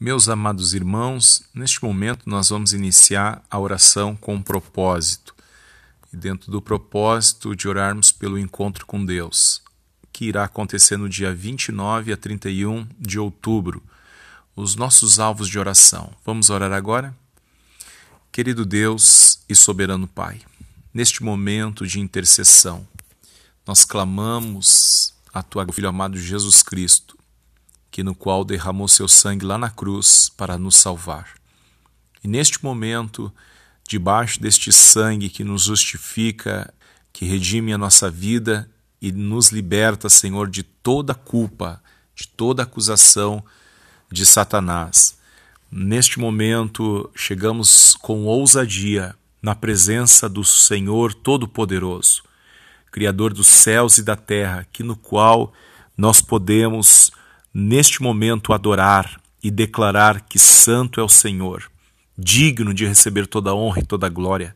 Meus amados irmãos, neste momento nós vamos iniciar a oração com um propósito. E dentro do propósito de orarmos pelo encontro com Deus, que irá acontecer no dia 29 a 31 de outubro, os nossos alvos de oração. Vamos orar agora? Querido Deus e soberano Pai, neste momento de intercessão, nós clamamos a tua filho amado Jesus Cristo que no qual derramou seu sangue lá na cruz para nos salvar. E neste momento, debaixo deste sangue que nos justifica, que redime a nossa vida e nos liberta, Senhor, de toda culpa, de toda acusação de Satanás. Neste momento, chegamos com ousadia na presença do Senhor Todo-Poderoso, Criador dos céus e da terra, que no qual nós podemos neste momento adorar e declarar que Santo é o Senhor, digno de receber toda a honra e toda glória.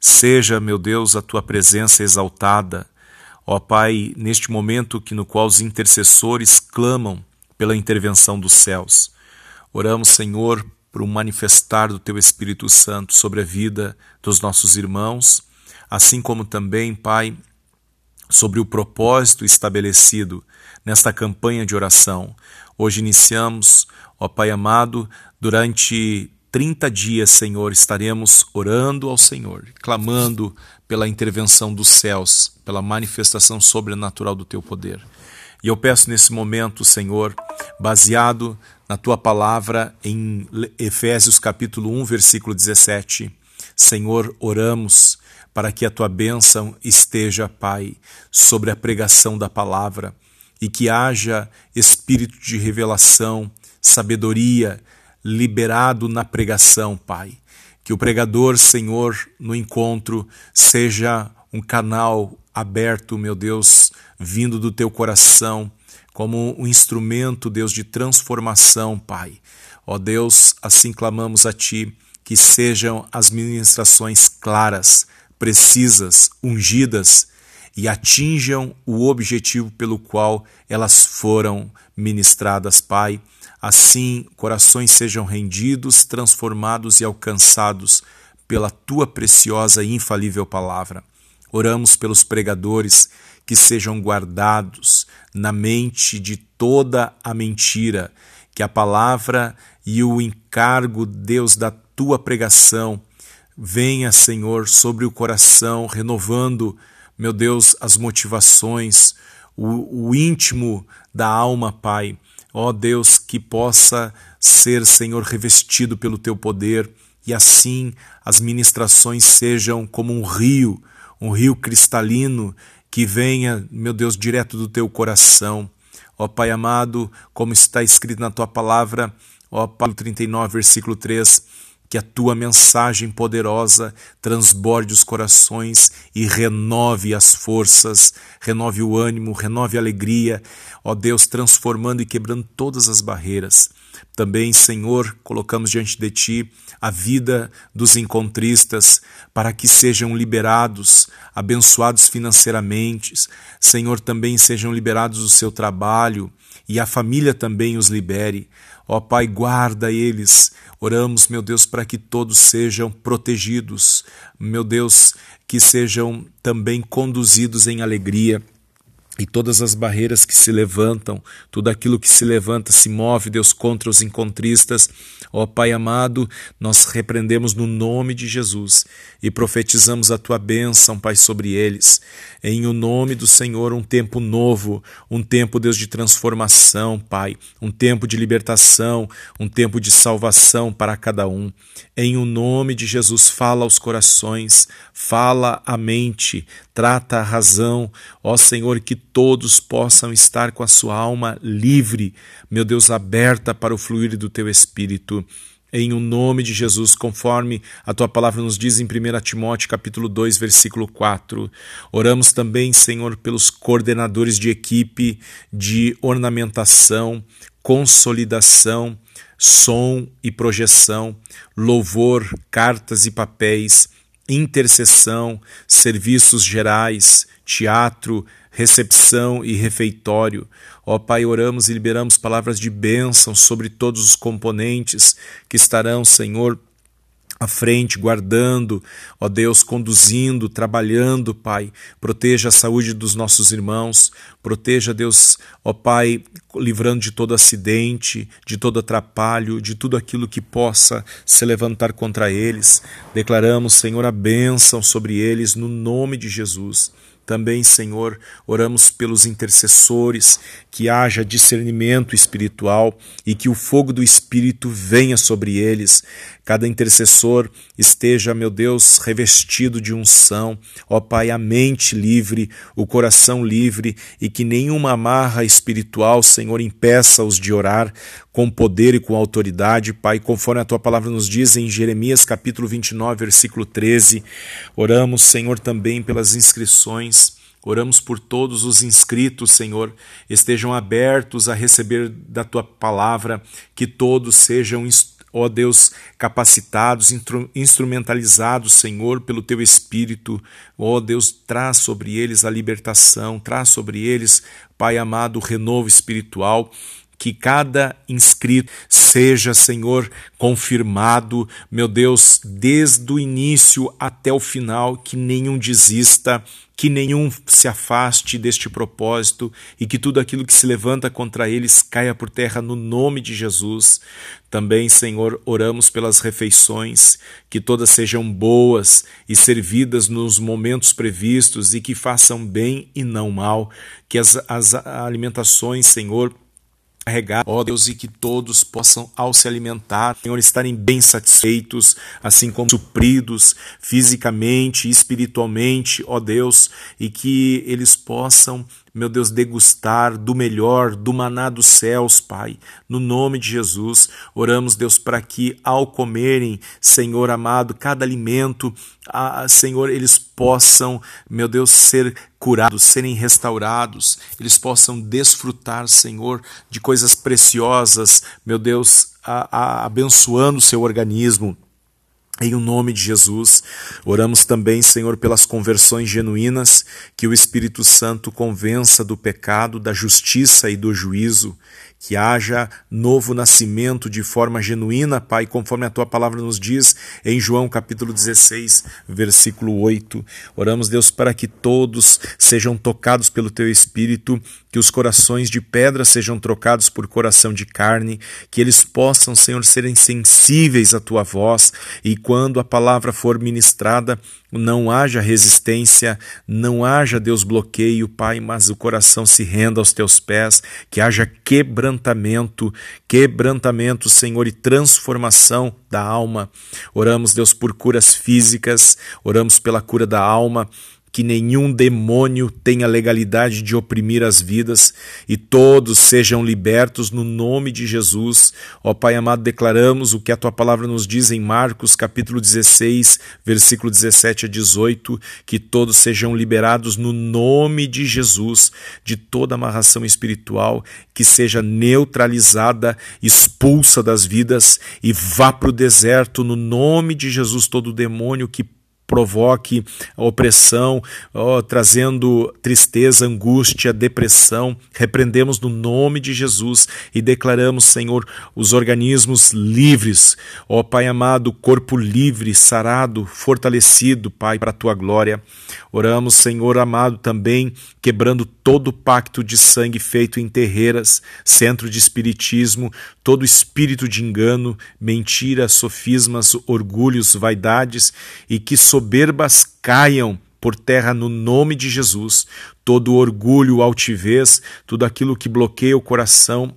Seja, meu Deus, a tua presença exaltada, ó Pai, neste momento que no qual os intercessores clamam pela intervenção dos céus. Oramos, Senhor, por um manifestar do teu Espírito Santo sobre a vida dos nossos irmãos, assim como também, Pai, sobre o propósito estabelecido nesta campanha de oração. Hoje iniciamos, ó Pai amado, durante 30 dias, Senhor, estaremos orando ao Senhor, clamando pela intervenção dos céus, pela manifestação sobrenatural do teu poder. E eu peço nesse momento, Senhor, baseado na tua palavra em Efésios capítulo 1, versículo 17, Senhor, oramos para que a tua bênção esteja, Pai, sobre a pregação da palavra e que haja espírito de revelação, sabedoria liberado na pregação, Pai. Que o pregador, Senhor, no encontro, seja um canal aberto, meu Deus, vindo do teu coração, como um instrumento, Deus, de transformação, Pai. Ó Deus, assim clamamos a Ti, que sejam as ministrações claras, precisas, ungidas e atinjam o objetivo pelo qual elas foram ministradas, Pai. Assim, corações sejam rendidos, transformados e alcançados pela tua preciosa e infalível palavra. Oramos pelos pregadores que sejam guardados na mente de toda a mentira, que a palavra e o encargo, Deus, da tua pregação venha, Senhor, sobre o coração, renovando meu Deus, as motivações, o, o íntimo da alma, Pai. Ó Deus, que possa ser, Senhor, revestido pelo teu poder e assim as ministrações sejam como um rio, um rio cristalino que venha, meu Deus, direto do teu coração. Ó Pai amado, como está escrito na tua palavra, ó Paulo 39, versículo 3, que a tua mensagem poderosa transborde os corações e renove as forças, renove o ânimo, renove a alegria, ó Deus, transformando e quebrando todas as barreiras. Também, Senhor, colocamos diante de Ti a vida dos encontristas, para que sejam liberados, abençoados financeiramente. Senhor, também sejam liberados do seu trabalho e a família também os libere. Ó Pai, guarda eles. Oramos, meu Deus, para que todos sejam protegidos. Meu Deus, que sejam também conduzidos em alegria e todas as barreiras que se levantam, tudo aquilo que se levanta, se move, Deus, contra os encontristas. Ó Pai amado, nós repreendemos no nome de Jesus e profetizamos a tua bênção, Pai, sobre eles. Em o nome do Senhor, um tempo novo, um tempo, Deus, de transformação, Pai, um tempo de libertação, um tempo de salvação para cada um. Em o nome de Jesus, fala aos corações, fala à mente, trata a razão. Ó Senhor, que todos possam estar com a sua alma livre, meu Deus, aberta para o fluir do teu espírito. Em o um nome de Jesus, conforme a tua palavra nos diz em 1 Timóteo capítulo 2, versículo 4. Oramos também, Senhor, pelos coordenadores de equipe de ornamentação, consolidação, som e projeção, louvor, cartas e papéis, intercessão, serviços gerais, teatro, recepção e refeitório. Ó Pai, oramos e liberamos palavras de bênção sobre todos os componentes que estarão, Senhor, à frente, guardando, ó Deus, conduzindo, trabalhando, Pai. Proteja a saúde dos nossos irmãos, proteja, Deus, ó Pai, livrando de todo acidente, de todo atrapalho, de tudo aquilo que possa se levantar contra eles. Declaramos, Senhor, a bênção sobre eles no nome de Jesus. Também, Senhor, oramos pelos intercessores, que haja discernimento espiritual e que o fogo do Espírito venha sobre eles. Cada intercessor esteja, meu Deus, revestido de unção. Ó Pai, a mente livre, o coração livre e que nenhuma amarra espiritual, Senhor, impeça-os de orar com poder e com autoridade, Pai, conforme a tua palavra nos diz em Jeremias capítulo 29, versículo 13. Oramos, Senhor, também pelas inscrições Oramos por todos os inscritos, Senhor, estejam abertos a receber da tua palavra, que todos sejam, ó Deus, capacitados, instrumentalizados, Senhor, pelo teu Espírito. Ó Deus, traz sobre eles a libertação, traz sobre eles, Pai amado, o renovo espiritual que cada inscrito seja, Senhor, confirmado, meu Deus, desde o início até o final, que nenhum desista, que nenhum se afaste deste propósito e que tudo aquilo que se levanta contra eles caia por terra no nome de Jesus. Também, Senhor, oramos pelas refeições, que todas sejam boas e servidas nos momentos previstos e que façam bem e não mal, que as, as alimentações, Senhor, carregar, ó Deus, e que todos possam, ao se alimentar, Senhor, estarem bem satisfeitos, assim como supridos fisicamente, espiritualmente, ó Deus, e que eles possam meu Deus, degustar do melhor, do maná dos céus, Pai. No nome de Jesus, oramos, Deus, para que ao comerem, Senhor amado, cada alimento, Senhor, eles possam, meu Deus, ser curados, serem restaurados, eles possam desfrutar, Senhor, de coisas preciosas, meu Deus, a, a, abençoando o seu organismo em o nome de Jesus, oramos também, Senhor, pelas conversões genuínas, que o Espírito Santo convença do pecado, da justiça e do juízo, que haja novo nascimento de forma genuína, Pai, conforme a tua palavra nos diz em João capítulo 16, versículo 8. Oramos, Deus, para que todos sejam tocados pelo teu Espírito, que os corações de pedra sejam trocados por coração de carne, que eles possam, Senhor, serem sensíveis à tua voz e quando a palavra for ministrada, não haja resistência, não haja, Deus, bloqueio, Pai, mas o coração se renda aos teus pés, que haja quebrantamento, quebrantamento, Senhor, e transformação da alma. Oramos, Deus, por curas físicas, oramos pela cura da alma, que nenhum demônio tenha legalidade de oprimir as vidas e todos sejam libertos no nome de Jesus. Ó Pai amado, declaramos o que a tua palavra nos diz em Marcos, capítulo 16, versículo 17 a 18, que todos sejam liberados no nome de Jesus de toda amarração espiritual, que seja neutralizada, expulsa das vidas e vá para o deserto no nome de Jesus todo demônio que provoque opressão, oh, trazendo tristeza, angústia, depressão. Repreendemos no nome de Jesus e declaramos, Senhor, os organismos livres, ó oh, Pai amado, corpo livre, sarado, fortalecido, Pai, para a tua glória. Oramos, Senhor amado, também quebrando todo pacto de sangue feito em terreiras, centro de espiritismo, todo espírito de engano, mentira, sofismas, orgulhos, vaidades e que soberbas caiam por terra no nome de Jesus. Todo orgulho, altivez, tudo aquilo que bloqueia o coração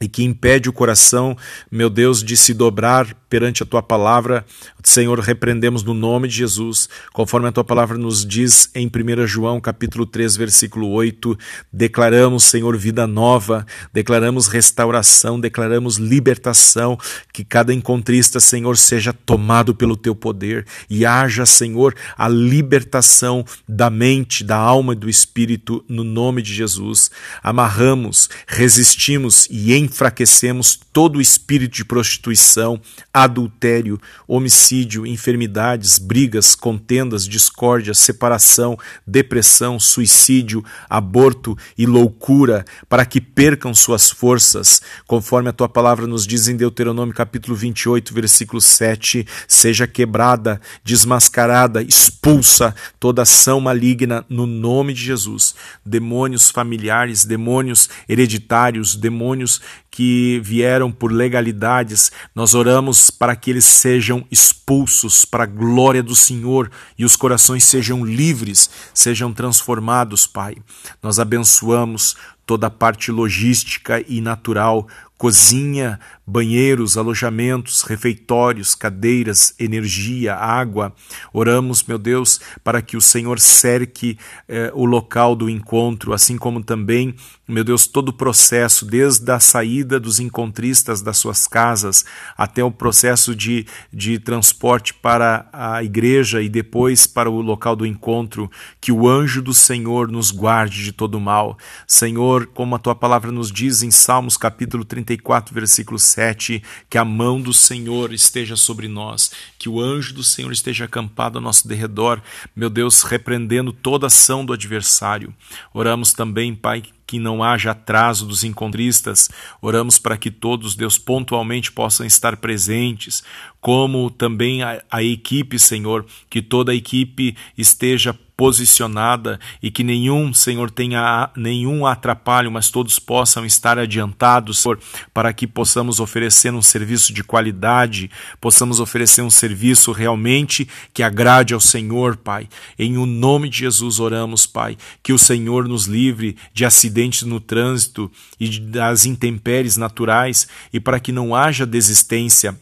e que impede o coração, meu Deus, de se dobrar perante a tua palavra. Senhor, repreendemos no nome de Jesus, conforme a tua palavra nos diz em 1 João, capítulo 3, versículo 8, declaramos, Senhor, vida nova, declaramos restauração, declaramos libertação, que cada encontrista, Senhor, seja tomado pelo teu poder e haja, Senhor, a libertação da mente, da alma e do espírito no nome de Jesus. Amarramos, resistimos e em enfraquecemos todo o espírito de prostituição, adultério, homicídio, enfermidades, brigas, contendas, discórdia, separação, depressão, suicídio, aborto e loucura, para que percam suas forças, conforme a tua palavra nos diz em Deuteronômio capítulo 28, versículo 7, seja quebrada, desmascarada, expulsa toda ação maligna no nome de Jesus. Demônios familiares, demônios hereditários, demônios que vieram por legalidades, nós oramos para que eles sejam expulsos para a glória do Senhor e os corações sejam livres, sejam transformados, Pai. Nós abençoamos toda a parte logística e natural cozinha, banheiros, alojamentos, refeitórios, cadeiras, energia, água. Oramos, meu Deus, para que o Senhor cerque eh, o local do encontro, assim como também, meu Deus, todo o processo, desde a saída dos encontristas das suas casas até o processo de, de transporte para a igreja e depois para o local do encontro, que o anjo do Senhor nos guarde de todo mal. Senhor, como a tua palavra nos diz em Salmos capítulo 30, 34, versículo 7, que a mão do Senhor esteja sobre nós, que o anjo do Senhor esteja acampado ao nosso derredor, meu Deus, repreendendo toda ação do adversário. Oramos também, Pai, que não haja atraso dos encontristas. Oramos para que todos, Deus, pontualmente possam estar presentes, como também a, a equipe, Senhor, que toda a equipe esteja posicionada e que nenhum, Senhor, tenha nenhum atrapalho, mas todos possam estar adiantados, Senhor, para que possamos oferecer um serviço de qualidade, possamos oferecer um serviço realmente que agrade ao Senhor, Pai. Em o nome de Jesus oramos, Pai, que o Senhor nos livre de acidentes no trânsito e das intempéries naturais e para que não haja desistência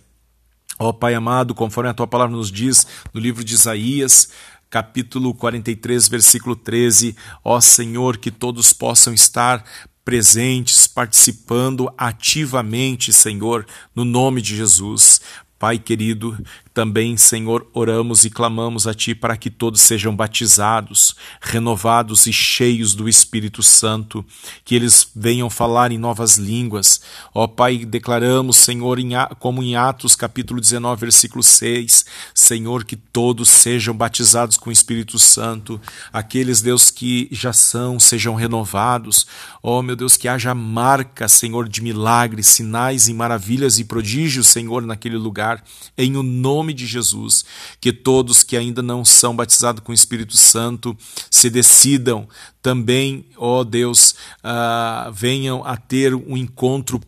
Ó Pai amado, conforme a tua palavra nos diz no livro de Isaías, capítulo 43, versículo 13: Ó Senhor, que todos possam estar presentes, participando ativamente, Senhor, no nome de Jesus. Pai querido, também, Senhor, oramos e clamamos a Ti para que todos sejam batizados, renovados e cheios do Espírito Santo, que eles venham falar em novas línguas. Ó Pai, declaramos, Senhor, como em Atos capítulo 19, versículo 6, Senhor, que todos sejam batizados com o Espírito Santo, aqueles, Deus, que já são, sejam renovados. Ó meu Deus, que haja marca, Senhor, de milagres, sinais e maravilhas e prodígios, Senhor, naquele lugar, em o nome nome de Jesus, que todos que ainda não são batizados com o Espírito Santo se decidam também, ó Deus, uh, venham a ter um encontro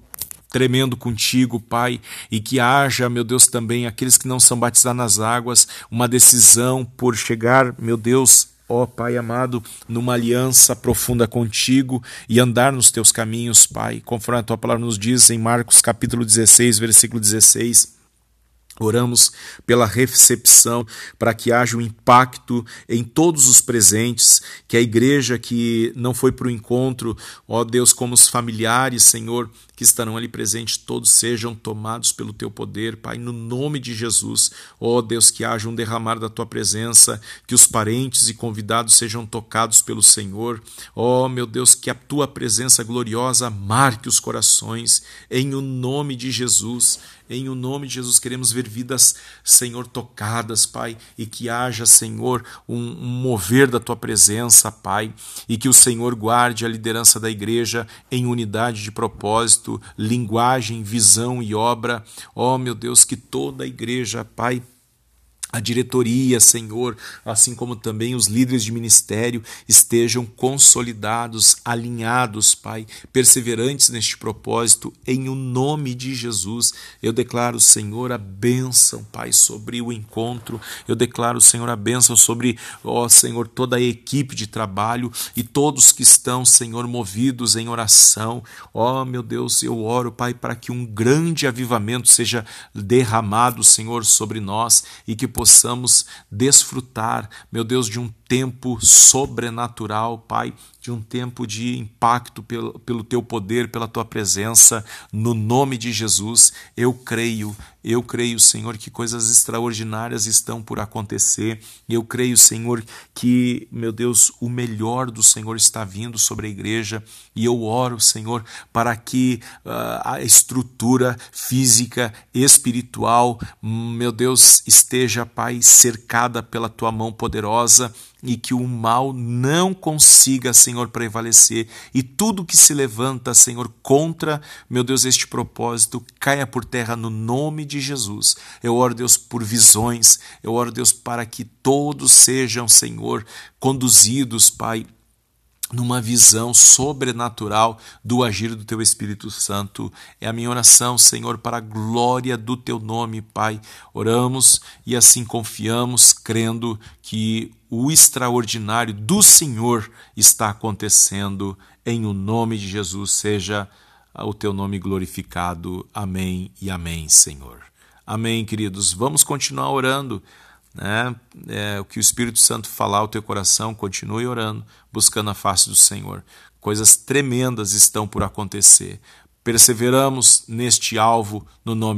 tremendo contigo, Pai, e que haja, meu Deus, também aqueles que não são batizados nas águas, uma decisão por chegar, meu Deus, ó Pai amado, numa aliança profunda contigo e andar nos teus caminhos, Pai, conforme a tua palavra nos diz em Marcos capítulo 16, versículo 16. Oramos pela recepção, para que haja um impacto em todos os presentes, que a igreja que não foi para o encontro, ó Deus, como os familiares, Senhor, que estarão ali presentes, todos sejam tomados pelo teu poder, Pai, no nome de Jesus. Ó Deus, que haja um derramar da tua presença, que os parentes e convidados sejam tocados pelo Senhor. Ó meu Deus, que a tua presença gloriosa marque os corações, em o nome de Jesus. Em o nome de Jesus, queremos ver vidas, Senhor, tocadas, Pai, e que haja, Senhor, um, um mover da tua presença, Pai, e que o Senhor guarde a liderança da igreja em unidade de propósito, linguagem, visão e obra. Ó, oh, meu Deus, que toda a igreja, Pai, a diretoria, Senhor, assim como também os líderes de ministério estejam consolidados, alinhados, Pai, perseverantes neste propósito, em o nome de Jesus. Eu declaro, Senhor, a bênção, Pai, sobre o encontro. Eu declaro, Senhor, a bênção sobre, ó Senhor, toda a equipe de trabalho e todos que estão, Senhor, movidos em oração. Ó, meu Deus, eu oro, Pai, para que um grande avivamento seja derramado, Senhor, sobre nós e que possamos desfrutar, meu Deus, de um tempo sobrenatural, Pai, de um tempo de impacto pelo, pelo teu poder, pela tua presença, no nome de Jesus. Eu creio, eu creio, Senhor, que coisas extraordinárias estão por acontecer. Eu creio, Senhor, que, meu Deus, o melhor do Senhor está vindo sobre a igreja e eu oro, Senhor, para que uh, a estrutura física, espiritual, meu Deus, esteja, Pai, cercada pela tua mão poderosa e que o mal não consiga, Senhor, prevalecer e tudo que se levanta, Senhor, contra, meu Deus, este propósito, caia por terra no nome de Jesus. Eu oro, Deus, por visões, eu oro, Deus, para que todos sejam, Senhor, conduzidos, Pai, numa visão sobrenatural do agir do teu Espírito Santo. É a minha oração, Senhor, para a glória do teu nome, Pai. Oramos e assim confiamos, crendo que o extraordinário do Senhor está acontecendo em o nome de Jesus. Seja o teu nome glorificado. Amém e amém, Senhor. Amém, queridos. Vamos continuar orando né? É, o que o Espírito Santo falar ao teu coração, continue orando, buscando a face do Senhor. Coisas tremendas estão por acontecer. Perseveramos neste alvo no nome